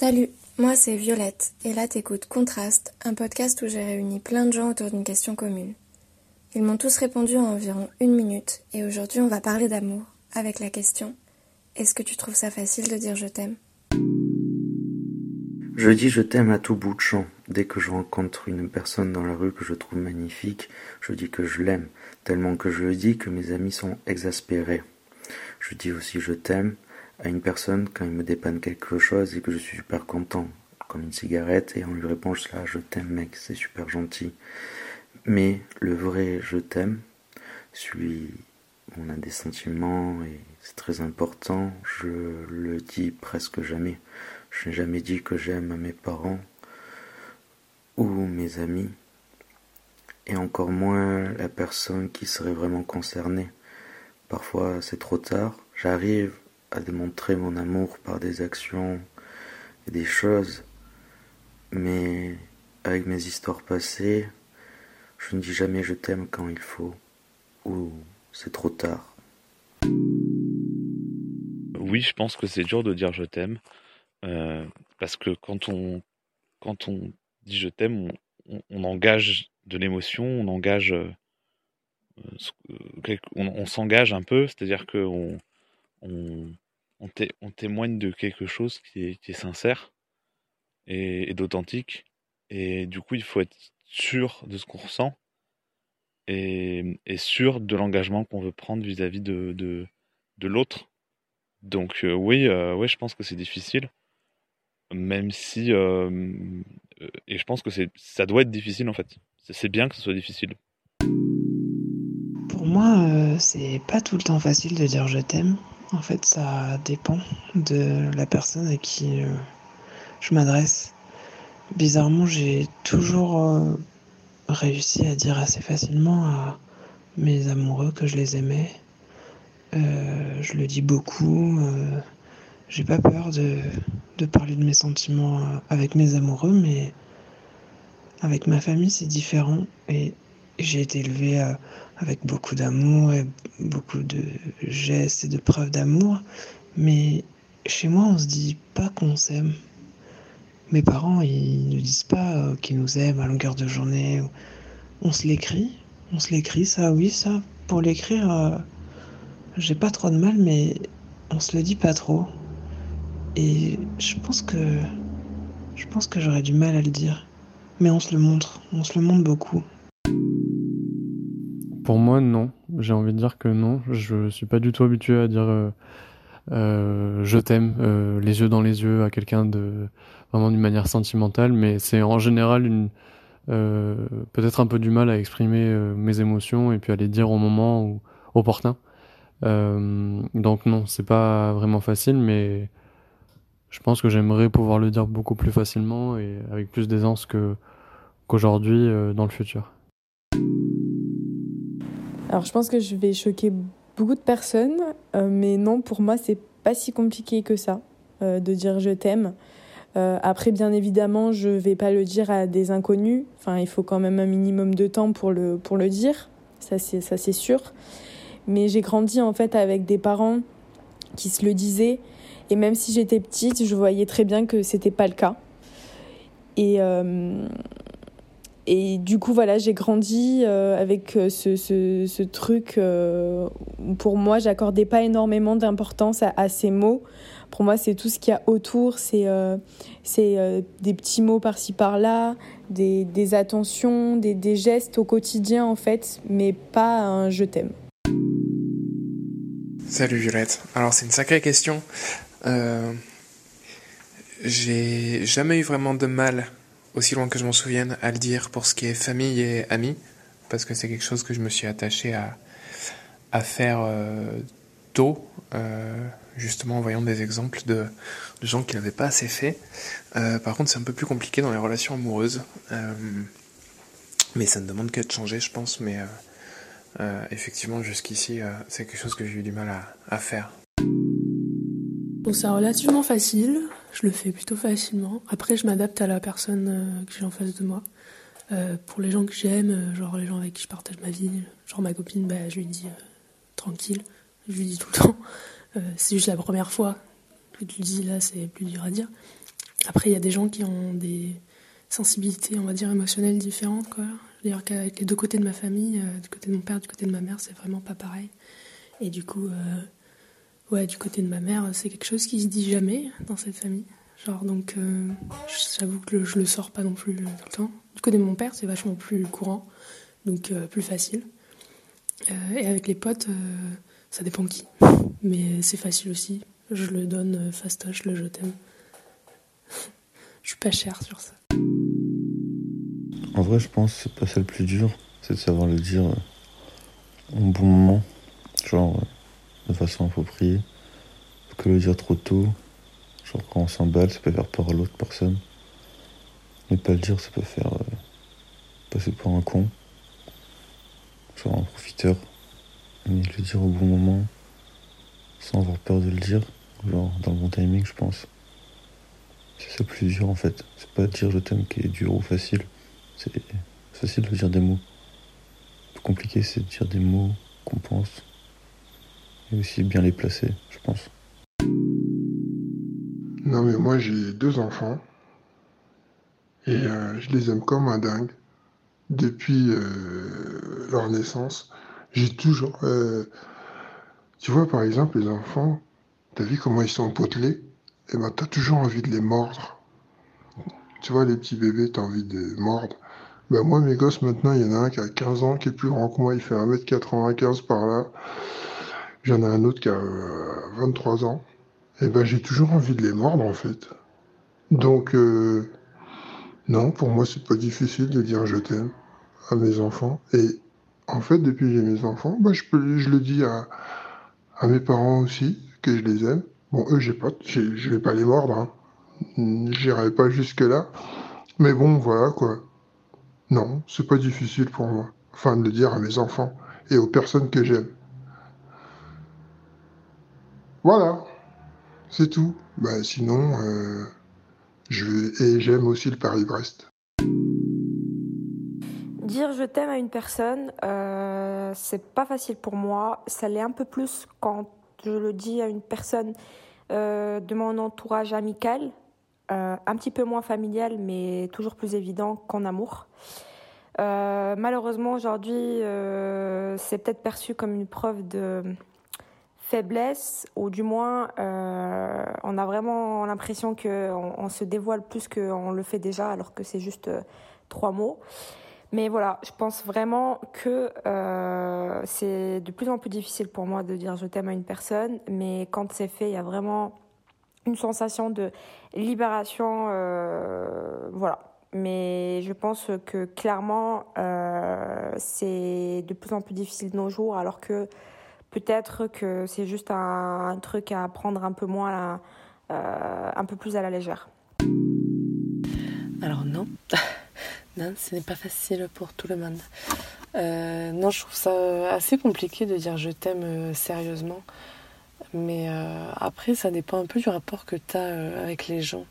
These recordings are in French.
Salut, moi c'est Violette, et là t'écoutes Contraste, un podcast où j'ai réuni plein de gens autour d'une question commune. Ils m'ont tous répondu en environ une minute, et aujourd'hui on va parler d'amour, avec la question Est-ce que tu trouves ça facile de dire je t'aime? Je dis je t'aime à tout bout de champ. Dès que je rencontre une personne dans la rue que je trouve magnifique, je dis que je l'aime, tellement que je le dis que mes amis sont exaspérés. Je dis aussi je t'aime à une personne quand il me dépanne quelque chose et que je suis super content, comme une cigarette, et on lui répond là, je t'aime mec, c'est super gentil. Mais le vrai je t'aime, celui on a des sentiments et c'est très important, je le dis presque jamais. Je n'ai jamais dit que j'aime mes parents ou mes amis, et encore moins la personne qui serait vraiment concernée. Parfois c'est trop tard, j'arrive à démontrer mon amour par des actions et des choses, mais avec mes histoires passées, je ne dis jamais je t'aime quand il faut, ou c'est trop tard. Oui, je pense que c'est dur de dire je t'aime, euh, parce que quand on, quand on dit je t'aime, on, engage de l'émotion, on engage, euh, on, s'engage un peu, c'est-à-dire qu'on on, on, témoigne de quelque chose qui est, sincère et, d'authentique. Et du coup, il faut être sûr de ce qu'on ressent et, sûr de l'engagement qu'on veut prendre vis-à-vis de, de, l'autre. Donc euh, oui, euh, oui, je pense que c'est difficile, même si euh, et je pense que ça doit être difficile en fait. C'est bien que ce soit difficile. Pour moi, c'est pas tout le temps facile de dire je t'aime. En fait, ça dépend de la personne à qui euh, je m'adresse. Bizarrement, j'ai toujours euh, réussi à dire assez facilement à mes amoureux que je les aimais. Euh, je le dis beaucoup. j'ai pas peur de, parler de mes sentiments avec mes amoureux, mais avec ma famille, c'est différent. Et j'ai été élevée avec beaucoup d'amour et beaucoup de gestes et de preuves d'amour. Mais chez moi, on se dit pas qu'on s'aime. Mes parents, ils ne disent pas euh, qu'ils nous aiment à longueur de journée. On se l'écrit. On se l'écrit, ça, oui, ça. Pour l'écrire, euh, j'ai pas trop de mal, mais on se le dit pas trop. Et je pense que. Je pense que j'aurais du mal à le dire. Mais on se le montre. On se le montre beaucoup. Pour moi, non. J'ai envie de dire que non. Je suis pas du tout habitué à dire euh, euh, je t'aime, euh, les yeux dans les yeux à quelqu'un de vraiment d'une manière sentimentale, mais c'est en général une peut-être un peu du mal à exprimer mes émotions et puis à les dire au moment où, opportun. donc non, c'est pas vraiment facile, mais je pense que j'aimerais pouvoir le dire beaucoup plus facilement et avec plus d'aisance que qu'aujourd'hui dans le futur. Alors je pense que je vais choquer beaucoup de personnes, euh, mais non, pour moi, c'est pas si compliqué que ça euh, de dire je t'aime. Euh, après, bien évidemment, je vais pas le dire à des inconnus. Enfin, il faut quand même un minimum de temps pour le, pour le dire. Ça, c'est, ça, c'est sûr. Mais j'ai grandi en fait avec des parents qui se le disaient. Et même si j'étais petite, je voyais très bien que c'était pas le cas. Et, et du coup, voilà, j'ai grandi euh, avec euh, ce, truc. Euh, pour moi, j'accordais pas énormément d'importance à, ces mots. Pour moi, c'est tout ce qu'il y a autour. C'est des petits mots par-ci par-là, des, des attentions, des, des, gestes au quotidien, en fait, mais pas un je t'aime. Salut Violette. Alors, c'est une sacrée question. j'ai jamais eu vraiment de mal aussi loin que je m'en souvienne, à le dire pour ce qui est famille et amis, parce que c'est quelque chose que je me suis attaché à, à faire euh, tôt, euh, justement en voyant des exemples de, de gens qui n'avaient pas assez fait. Euh, par contre, c'est un peu plus compliqué dans les relations amoureuses, mais ça ne demande qu'à changer, je pense, mais effectivement, jusqu'ici, c'est quelque chose que j'ai eu du mal à, à faire. Bon, c'est relativement facile je le fais plutôt facilement. Après, je m'adapte à la personne euh, que j'ai en face de moi. Euh, pour les gens que j'aime, euh, genre les gens avec qui je partage ma vie, genre ma copine, bah, je lui dis tranquille, je lui dis tout le temps. c'est juste la première fois que tu le dis, là, c'est plus dur à dire. Après, il y a des gens qui ont des sensibilités, on va dire, émotionnelles différentes, quoi. D'ailleurs qu'avec les deux côtés de ma famille, euh, du côté de mon père, du côté de ma mère, c'est vraiment pas pareil. Et du coup, euh, ouais, du côté de ma mère, c'est quelque chose qui se dit jamais dans cette famille. Genre, donc, euh, j'avoue que je le sors pas non plus tout le temps. Du côté de mon père, c'est vachement plus courant, donc plus facile. et avec les potes, ça dépend qui. Mais c'est facile aussi. Je le donne fastoche, le je t'aime. je suis pas cher sur ça. En vrai, je pense que c'est pas ça le plus dur, c'est de savoir le dire euh, au bon moment, genre euh, de façon appropriée. Que le dire trop tôt, genre quand on s'emballe, ça peut faire peur à l'autre personne. Ne pas le dire, ça peut faire euh, passer pour un con, genre un profiteur. Mais le dire au bon moment, sans avoir peur de le dire, genre dans le bon timing, je pense. C'est ça plus dur en fait. C'est pas dire je t'aime qui est dur ou facile. C'est facile de dire des mots. Le plus compliqué, c'est de dire des mots qu'on pense. Et aussi bien les placer, je pense. Non, mais moi, j'ai deux enfants. Et euh, je les aime comme un dingue. Depuis euh, leur naissance, j'ai toujours. Euh, tu vois, par exemple, les enfants, t'as vu comment ils sont potelés? Eh ben, t'as toujours envie de les mordre. Tu vois, les petits bébés, t'as envie de les mordre. Ben moi, mes gosses, maintenant, il y en a un qui a 15 ans, qui est plus grand que moi, il fait 1m95 par là. J'en ai un autre qui a 23 euh, ans. Et ben, j'ai toujours envie de les mordre, en fait. Donc, euh, non, pour moi, c'est pas difficile de dire je t'aime à mes enfants. Et en fait, depuis que j'ai mes enfants, ben, je, peux, je le dis à, à mes parents aussi, que je les aime. Bon, eux, j'ai pas, je vais pas les mordre, hein. J'irai pas jusque-là. Mais bon, voilà, quoi. Non, c'est pas difficile pour moi. Enfin, de le dire à mes enfants et aux personnes que j'aime. Voilà, c'est tout. Bah, sinon, euh, je et j'aime aussi le Paris-Brest. Dire je t'aime à une personne, euh, c'est pas facile pour moi. Ça l'est un peu plus quand je le dis à une personne euh, de mon entourage amical, un petit peu moins familial, mais toujours plus évident qu'en amour. Malheureusement, aujourd'hui, c'est peut-être perçu comme une preuve de faiblesse, ou du moins, on a vraiment l'impression qu'on on se dévoile plus qu'on le fait déjà, alors que c'est juste trois mots. Mais voilà, je pense vraiment que c'est de plus en plus difficile pour moi de dire je t'aime à une personne, mais quand c'est fait, il y a vraiment une sensation de libération, euh, voilà. Mais je pense que clairement, euh, c'est de plus en plus difficile de nos jours, alors que peut-être que c'est juste un, truc à prendre un peu moins, euh, un peu plus à la légère. Alors non, non, ce n'est pas facile pour tout le monde. non, je trouve ça assez compliqué de dire je t'aime sérieusement. Mais euh, après, ça dépend un peu du rapport que tu as euh, avec les gens.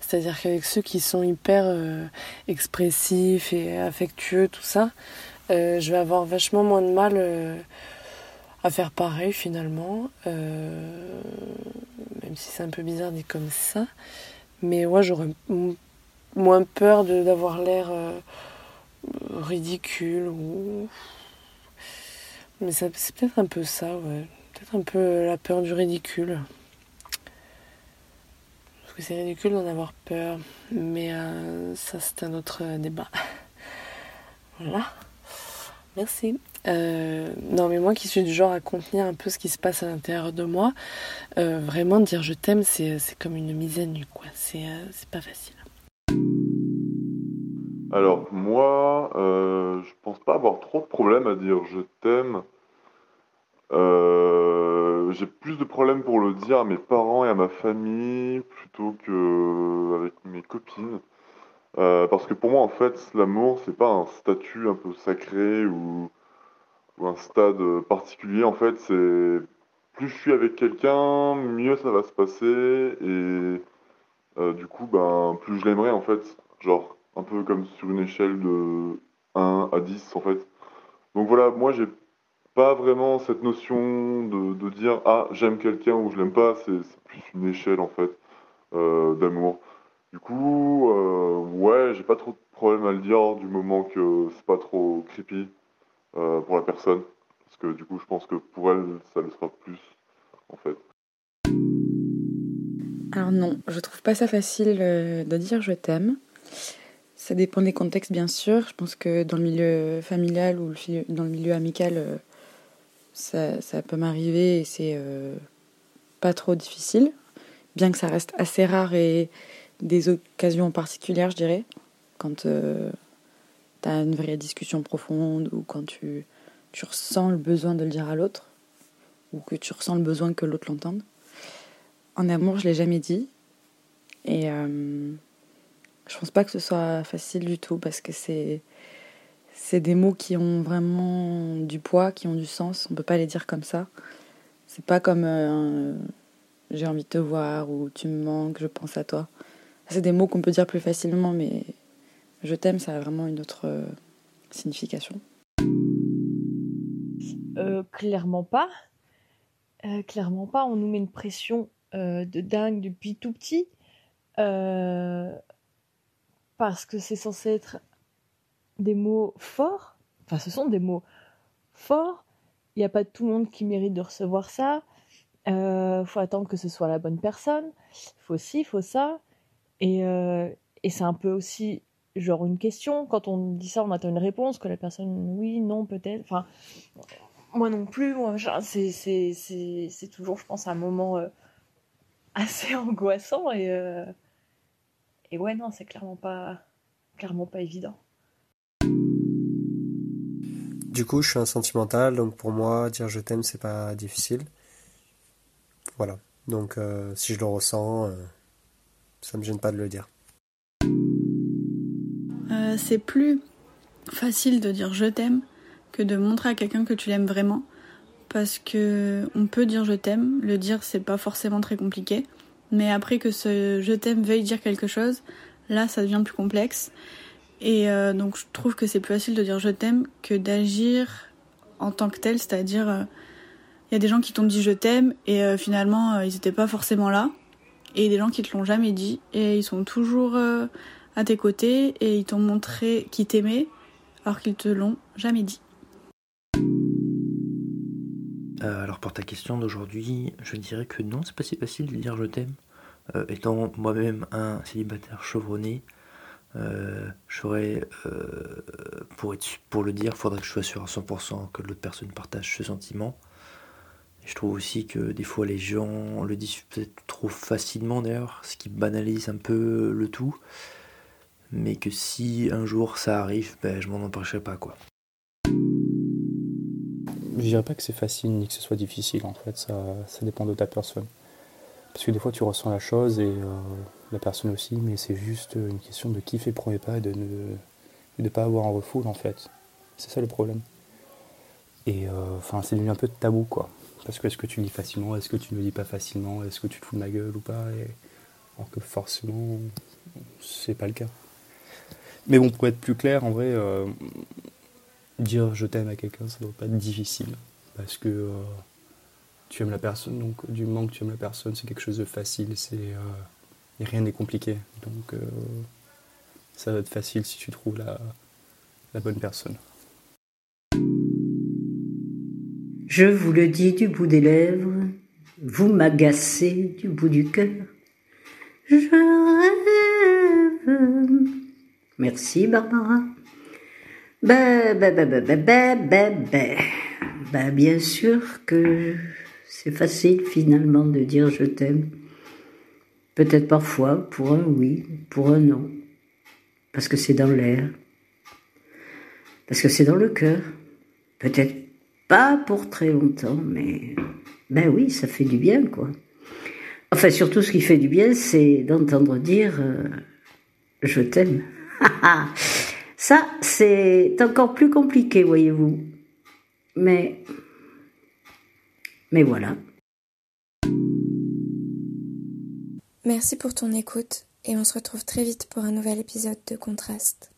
C'est-à-dire qu'avec ceux qui sont hyper euh, expressifs et affectueux, tout ça, je vais avoir vachement moins de mal à faire pareil finalement. même si c'est un peu bizarre dit comme ça. Mais ouais, j'aurais moins peur d'avoir l'air ridicule ou. Mais c'est peut-être un peu ça, ouais peut-être un peu la peur du ridicule. Parce que c'est ridicule d'en avoir peur. Mais euh, ça, c'est un autre débat. voilà. Merci. Euh, non, mais moi qui suis du genre à contenir un peu ce qui se passe à l'intérieur de moi, euh, vraiment dire je t'aime, c'est, comme une mise à nu, quoi. C'est, c'est pas facile. Alors, moi, je pense pas avoir trop de problèmes à dire je t'aime euh, j'ai plus de problèmes pour le dire à mes parents et à ma famille plutôt que avec mes copines. Euh, parce que pour moi, en fait, l'amour, c'est pas un statut un peu sacré ou, ou un stade particulier. En fait, c'est plus je suis avec quelqu'un, mieux ça va se passer. Et euh, du coup, ben, plus je l'aimerais, en fait. Genre, un peu comme sur une échelle de 1 à 10, en fait. Donc voilà, moi, j'ai pas vraiment cette notion de, dire ah j'aime quelqu'un ou je l'aime pas, c'est plus une échelle en fait euh, d'amour. Du coup, euh, ouais, j'ai pas trop de problème à le dire du moment que c'est pas trop creepy euh, pour la personne. Parce que du coup, je pense que pour elle, ça le sera plus, en fait. Alors non, je trouve pas ça facile euh, de dire je t'aime. Ça dépend des contextes, bien sûr. Je pense que dans le milieu familial ou dans le milieu amical, euh, ça, peut m'arriver et c'est pas trop difficile. Bien que ça reste assez rare et des occasions particulières, je dirais. Quand tu as une vraie discussion profonde ou quand tu, tu ressens le besoin de le dire à l'autre ou que tu ressens le besoin que l'autre l'entende. En amour, je l'ai jamais dit. Et euh, je pense pas que ce soit facile du tout parce que c'est c'est des mots qui ont vraiment du poids, qui ont du sens. On peut pas les dire comme ça. C'est pas comme euh, j'ai envie de te voir ou tu me manques, je pense à toi. C'est des mots qu'on peut dire plus facilement, mais je t'aime, ça a vraiment une autre euh, signification. clairement pas. clairement pas. On nous met une pression euh, de dingue depuis tout petit. Euh, parce que c'est censé être des mots forts. Enfin, ce sont des mots forts. Il n'y a pas tout le monde qui mérite de recevoir ça. Il euh, faut attendre que ce soit la bonne personne. Faut ci, faut ça. Et c'est un peu aussi genre une question. Quand on dit ça, on attend une réponse, que la personne, oui, non, peut-être. Enfin, moi non plus. C'est toujours, je pense, un moment assez angoissant et euh, et ouais non c'est clairement pas clairement pas évident. Du coup, je suis un sentimental, donc pour moi, dire je t'aime, c'est pas difficile. Voilà. Donc, euh, si je le ressens, euh, ça me gêne pas de le dire. C'est plus facile de dire je t'aime que de montrer à quelqu'un que tu l'aimes vraiment. Parce que on peut dire je t'aime, le dire c'est pas forcément très compliqué, mais après que ce je t'aime veuille dire quelque chose, là ça devient plus complexe. Et euh, donc je trouve que c'est plus facile de dire je t'aime que d'agir en tant que tel, c'est-à-dire il euh, y a des gens qui t'ont dit je t'aime et euh, finalement ils n'étaient pas forcément là, et des gens qui te l'ont jamais dit. Et ils sont toujours à tes côtés et ils t'ont montré qu'ils t'aimaient alors qu'ils te l'ont jamais dit. Euh, alors pour ta question d'aujourd'hui, je dirais que non, c'est pas si facile de dire je t'aime. Euh, étant moi-même un célibataire chevronné, euh, pour, être, pour le dire, il faudrait que je sois sûr à 100% que l'autre personne partage ce sentiment. je trouve aussi que des fois les gens le disent peut-être trop facilement d'ailleurs, ce qui banalise un peu le tout. Mais que si un jour ça arrive, ben, je m'en empêcherai pas quoi je dirais pas que c'est facile ni que ce soit difficile en fait, ça, ça dépend de ta personne. Parce que des fois tu ressens la chose et euh, la personne aussi, mais c'est juste une question de kiffer le premier pas et de ne pas avoir un refoule en fait. C'est ça le problème. Et euh, enfin c'est devenu un peu tabou quoi. Parce que est-ce que tu lis facilement, est-ce que tu ne lis pas facilement, est-ce que tu te fous de ma gueule ou pas? Alors que forcément c'est pas le cas. Mais bon, pour être plus clair, en vrai, euh, dire je t'aime à quelqu'un, ça ne doit pas être difficile. Parce que euh, tu aimes la personne, donc du moment que tu aimes la personne, c'est quelque chose de facile, c'est, euh, et rien n'est compliqué. Donc ça va être facile si tu trouves la, la bonne personne. Je vous le dis du bout des lèvres, vous m'agacez du bout du cœur. Je rêve. Merci Barbara. Bah, bah, bah, bah, bah, bah, bah. bah bien sûr que c'est facile finalement de dire je t'aime. Peut-être parfois pour un oui, pour un non. Parce que c'est dans l'air. Parce que c'est dans le cœur. Peut-être pas pour très longtemps, mais ben oui, ça fait du bien, quoi. Enfin, surtout ce qui fait du bien, c'est d'entendre dire euh, je t'aime. Ça, c'est encore plus compliqué, voyez-vous. Mais, mais voilà. Merci pour ton écoute et on se retrouve très vite pour un nouvel épisode de Contraste.